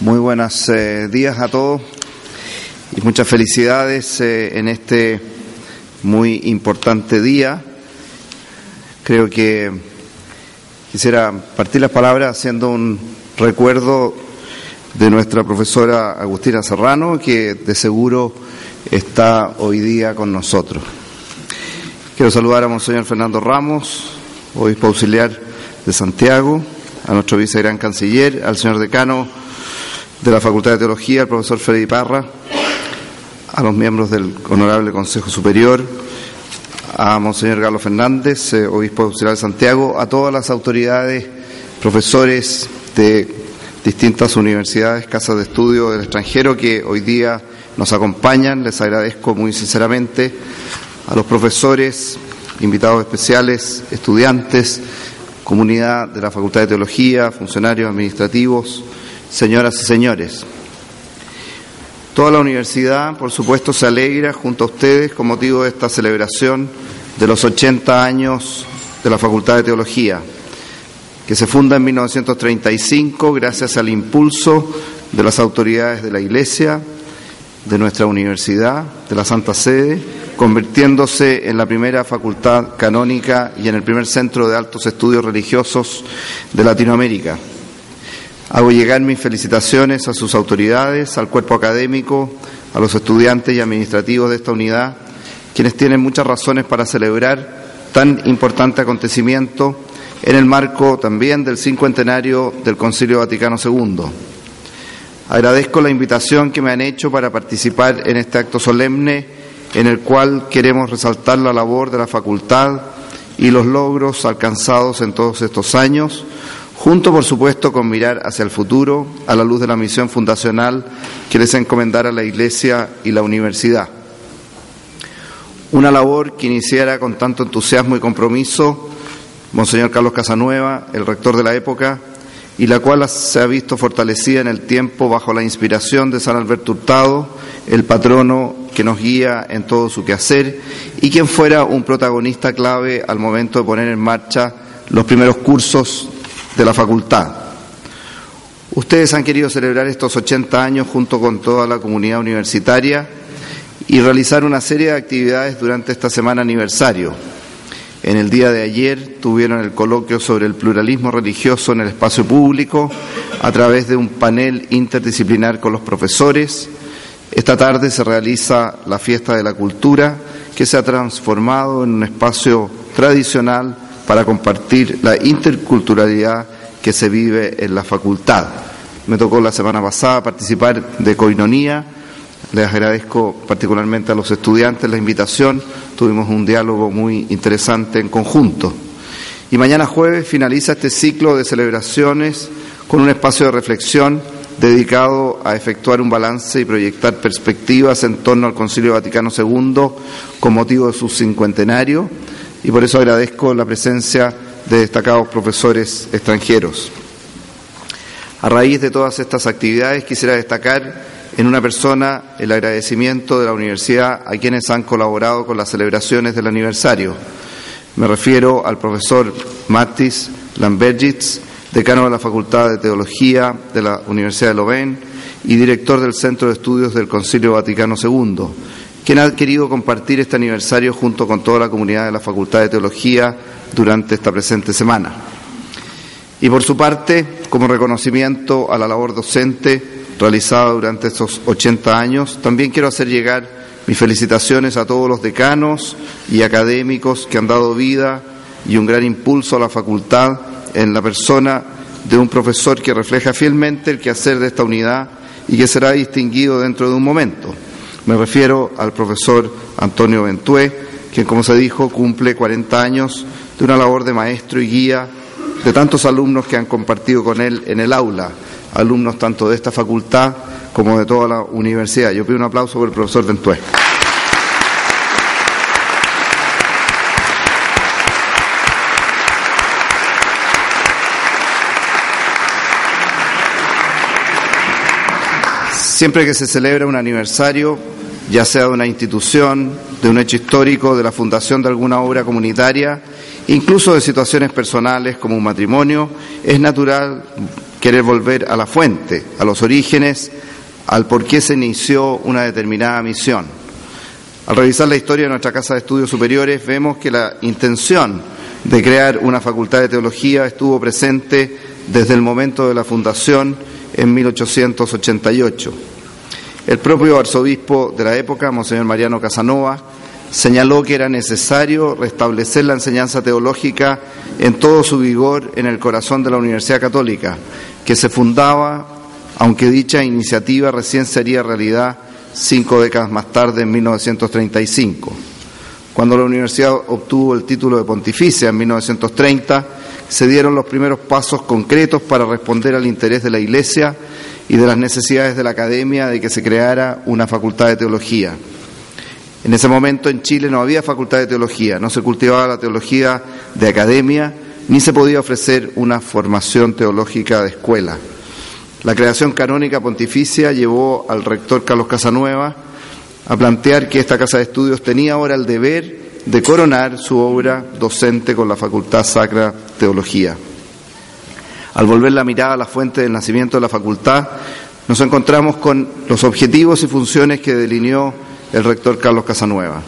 Muy buenos eh, días a todos y muchas felicidades eh, en este muy importante día. Creo que quisiera partir las palabras haciendo un recuerdo de nuestra profesora Agustina Serrano, que de seguro está hoy día con nosotros. Quiero saludar a Monseñor Fernando Ramos, obispo auxiliar de Santiago, a nuestro vicegran canciller, al señor decano de la Facultad de Teología, al profesor Freddy Parra, a los miembros del Honorable Consejo Superior, a Monseñor Galo Fernández, eh, obispo auxiliar de Santiago, a todas las autoridades, profesores de distintas universidades, casas de estudio del extranjero que hoy día nos acompañan. Les agradezco muy sinceramente a los profesores, invitados especiales, estudiantes, comunidad de la Facultad de Teología, funcionarios administrativos, señoras y señores. Toda la universidad, por supuesto, se alegra junto a ustedes con motivo de esta celebración de los 80 años de la Facultad de Teología, que se funda en 1935 gracias al impulso de las autoridades de la Iglesia, de nuestra universidad, de la Santa Sede, convirtiéndose en la primera facultad canónica y en el primer centro de altos estudios religiosos de Latinoamérica. Hago llegar mis felicitaciones a sus autoridades, al cuerpo académico, a los estudiantes y administrativos de esta unidad, quienes tienen muchas razones para celebrar tan importante acontecimiento en el marco también del cincuentenario del Concilio Vaticano II. Agradezco la invitación que me han hecho para participar en este acto solemne en el cual queremos resaltar la labor de la facultad y los logros alcanzados en todos estos años, junto por supuesto con mirar hacia el futuro a la luz de la misión fundacional que les encomendara la Iglesia y la universidad. Una labor que iniciara con tanto entusiasmo y compromiso Monseñor Carlos Casanueva, el rector de la época, y la cual se ha visto fortalecida en el tiempo bajo la inspiración de San Alberto Hurtado, el patrono que nos guía en todo su quehacer y quien fuera un protagonista clave al momento de poner en marcha los primeros cursos de la facultad. Ustedes han querido celebrar estos 80 años junto con toda la comunidad universitaria y realizar una serie de actividades durante esta semana aniversario en el día de ayer tuvieron el coloquio sobre el pluralismo religioso en el espacio público a través de un panel interdisciplinar con los profesores. Esta tarde se realiza la fiesta de la cultura que se ha transformado en un espacio tradicional para compartir la interculturalidad que se vive en la facultad. Me tocó la semana pasada participar de Coinonía les agradezco particularmente a los estudiantes la invitación. Tuvimos un diálogo muy interesante en conjunto. Y mañana jueves finaliza este ciclo de celebraciones con un espacio de reflexión dedicado a efectuar un balance y proyectar perspectivas en torno al Concilio Vaticano II con motivo de su cincuentenario y por eso agradezco la presencia de destacados profesores extranjeros. A raíz de todas estas actividades quisiera destacar en una persona el agradecimiento de la universidad a quienes han colaborado con las celebraciones del aniversario. Me refiero al profesor Matis Lambergitz, decano de la Facultad de Teología de la Universidad de Lovén y director del Centro de Estudios del Concilio Vaticano II, quien ha querido compartir este aniversario junto con toda la comunidad de la Facultad de Teología durante esta presente semana. Y por su parte, como reconocimiento a la labor docente, realizada durante estos 80 años. También quiero hacer llegar mis felicitaciones a todos los decanos y académicos que han dado vida y un gran impulso a la facultad en la persona de un profesor que refleja fielmente el quehacer de esta unidad y que será distinguido dentro de un momento. Me refiero al profesor Antonio Ventué, quien, como se dijo, cumple 40 años de una labor de maestro y guía de tantos alumnos que han compartido con él en el aula alumnos tanto de esta facultad como de toda la universidad. Yo pido un aplauso por el profesor Ventué. Siempre que se celebra un aniversario, ya sea de una institución, de un hecho histórico, de la fundación de alguna obra comunitaria, incluso de situaciones personales como un matrimonio, es natural querer volver a la fuente, a los orígenes, al por qué se inició una determinada misión. Al revisar la historia de nuestra Casa de Estudios Superiores vemos que la intención de crear una facultad de teología estuvo presente desde el momento de la fundación en 1888. El propio arzobispo de la época, Monseñor Mariano Casanova, señaló que era necesario restablecer la enseñanza teológica en todo su vigor en el corazón de la Universidad Católica, que se fundaba, aunque dicha iniciativa recién sería realidad cinco décadas más tarde, en 1935. Cuando la universidad obtuvo el título de pontificia en 1930, se dieron los primeros pasos concretos para responder al interés de la Iglesia y de las necesidades de la academia de que se creara una facultad de teología. En ese momento en Chile no había facultad de teología, no se cultivaba la teología de academia, ni se podía ofrecer una formación teológica de escuela. La creación canónica pontificia llevó al rector Carlos Casanueva a plantear que esta casa de estudios tenía ahora el deber de coronar su obra docente con la Facultad Sacra Teología. Al volver la mirada a la fuente del nacimiento de la facultad, nos encontramos con los objetivos y funciones que delineó el rector Carlos Casanueva.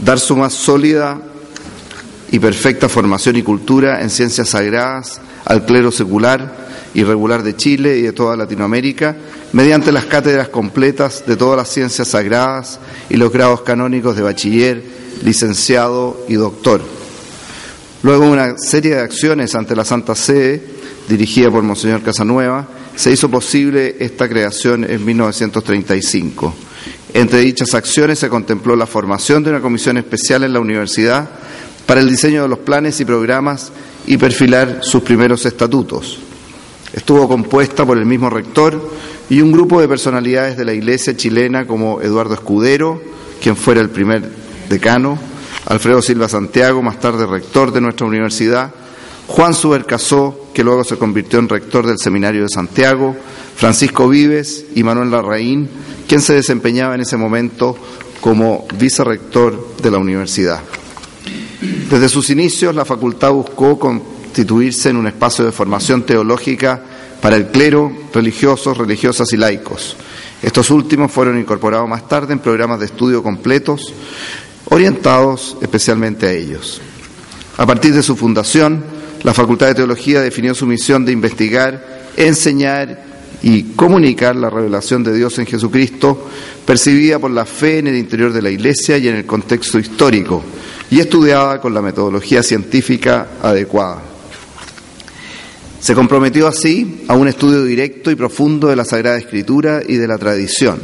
Dar su más sólida y perfecta formación y cultura en ciencias sagradas al clero secular y regular de Chile y de toda Latinoamérica, mediante las cátedras completas de todas las ciencias sagradas y los grados canónicos de bachiller, licenciado y doctor. Luego una serie de acciones ante la Santa Sede, dirigida por Monseñor Casanueva, se hizo posible esta creación en 1935. Entre dichas acciones se contempló la formación de una comisión especial en la universidad para el diseño de los planes y programas y perfilar sus primeros estatutos. Estuvo compuesta por el mismo rector y un grupo de personalidades de la iglesia chilena como Eduardo Escudero, quien fuera el primer decano, Alfredo Silva Santiago, más tarde rector de nuestra universidad, Juan Subercasó, que luego se convirtió en rector del Seminario de Santiago, Francisco Vives y Manuel Larraín, quien se desempeñaba en ese momento como vicerrector de la universidad. Desde sus inicios, la facultad buscó constituirse en un espacio de formación teológica para el clero, religiosos, religiosas y laicos. Estos últimos fueron incorporados más tarde en programas de estudio completos orientados especialmente a ellos. A partir de su fundación, la Facultad de Teología definió su misión de investigar, enseñar y comunicar la revelación de Dios en Jesucristo, percibida por la fe en el interior de la Iglesia y en el contexto histórico, y estudiada con la metodología científica adecuada. Se comprometió así a un estudio directo y profundo de la Sagrada Escritura y de la tradición,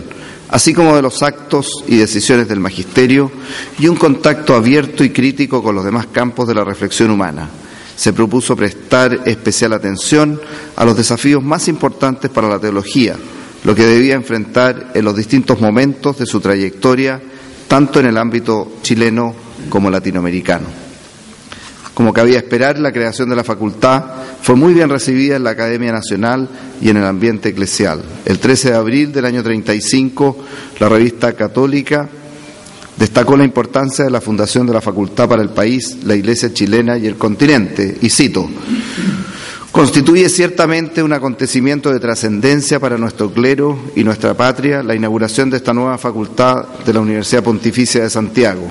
así como de los actos y decisiones del magisterio, y un contacto abierto y crítico con los demás campos de la reflexión humana. Se propuso prestar especial atención a los desafíos más importantes para la teología, lo que debía enfrentar en los distintos momentos de su trayectoria, tanto en el ámbito chileno como latinoamericano. Como cabía esperar, la creación de la facultad. Fue muy bien recibida en la Academia Nacional y en el ambiente eclesial. El 13 de abril del año 35, la revista católica destacó la importancia de la fundación de la facultad para el país, la Iglesia chilena y el continente, y cito, Constituye ciertamente un acontecimiento de trascendencia para nuestro clero y nuestra patria la inauguración de esta nueva facultad de la Universidad Pontificia de Santiago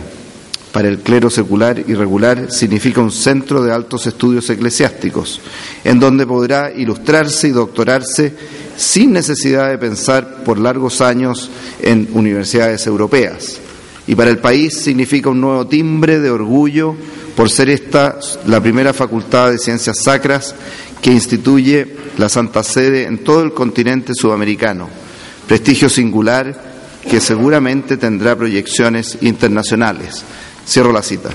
para el clero secular y regular significa un centro de altos estudios eclesiásticos, en donde podrá ilustrarse y doctorarse sin necesidad de pensar por largos años en universidades europeas. Y para el país significa un nuevo timbre de orgullo por ser esta la primera facultad de ciencias sacras que instituye la Santa Sede en todo el continente sudamericano, prestigio singular que seguramente tendrá proyecciones internacionales. Cierro la cita.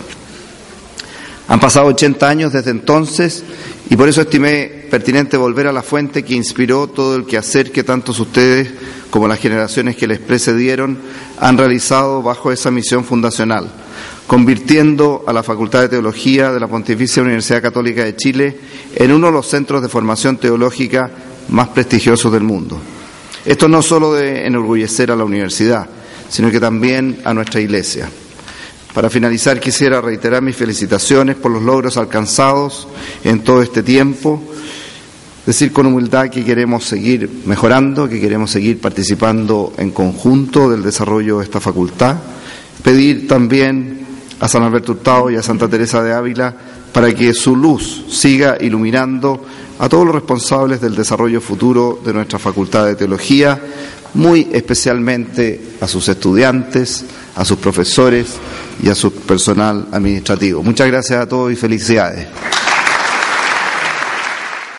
Han pasado 80 años desde entonces y por eso estimé pertinente volver a la fuente que inspiró todo el quehacer que tantos ustedes como las generaciones que les precedieron han realizado bajo esa misión fundacional, convirtiendo a la Facultad de Teología de la Pontificia Universidad Católica de Chile en uno de los centros de formación teológica más prestigiosos del mundo. Esto no solo de enorgullecer a la universidad, sino que también a nuestra Iglesia. Para finalizar, quisiera reiterar mis felicitaciones por los logros alcanzados en todo este tiempo. Decir con humildad que queremos seguir mejorando, que queremos seguir participando en conjunto del desarrollo de esta facultad. Pedir también a San Alberto Hurtado y a Santa Teresa de Ávila para que su luz siga iluminando a todos los responsables del desarrollo futuro de nuestra Facultad de Teología, muy especialmente a sus estudiantes, a sus profesores y a su personal administrativo. Muchas gracias a todos y felicidades.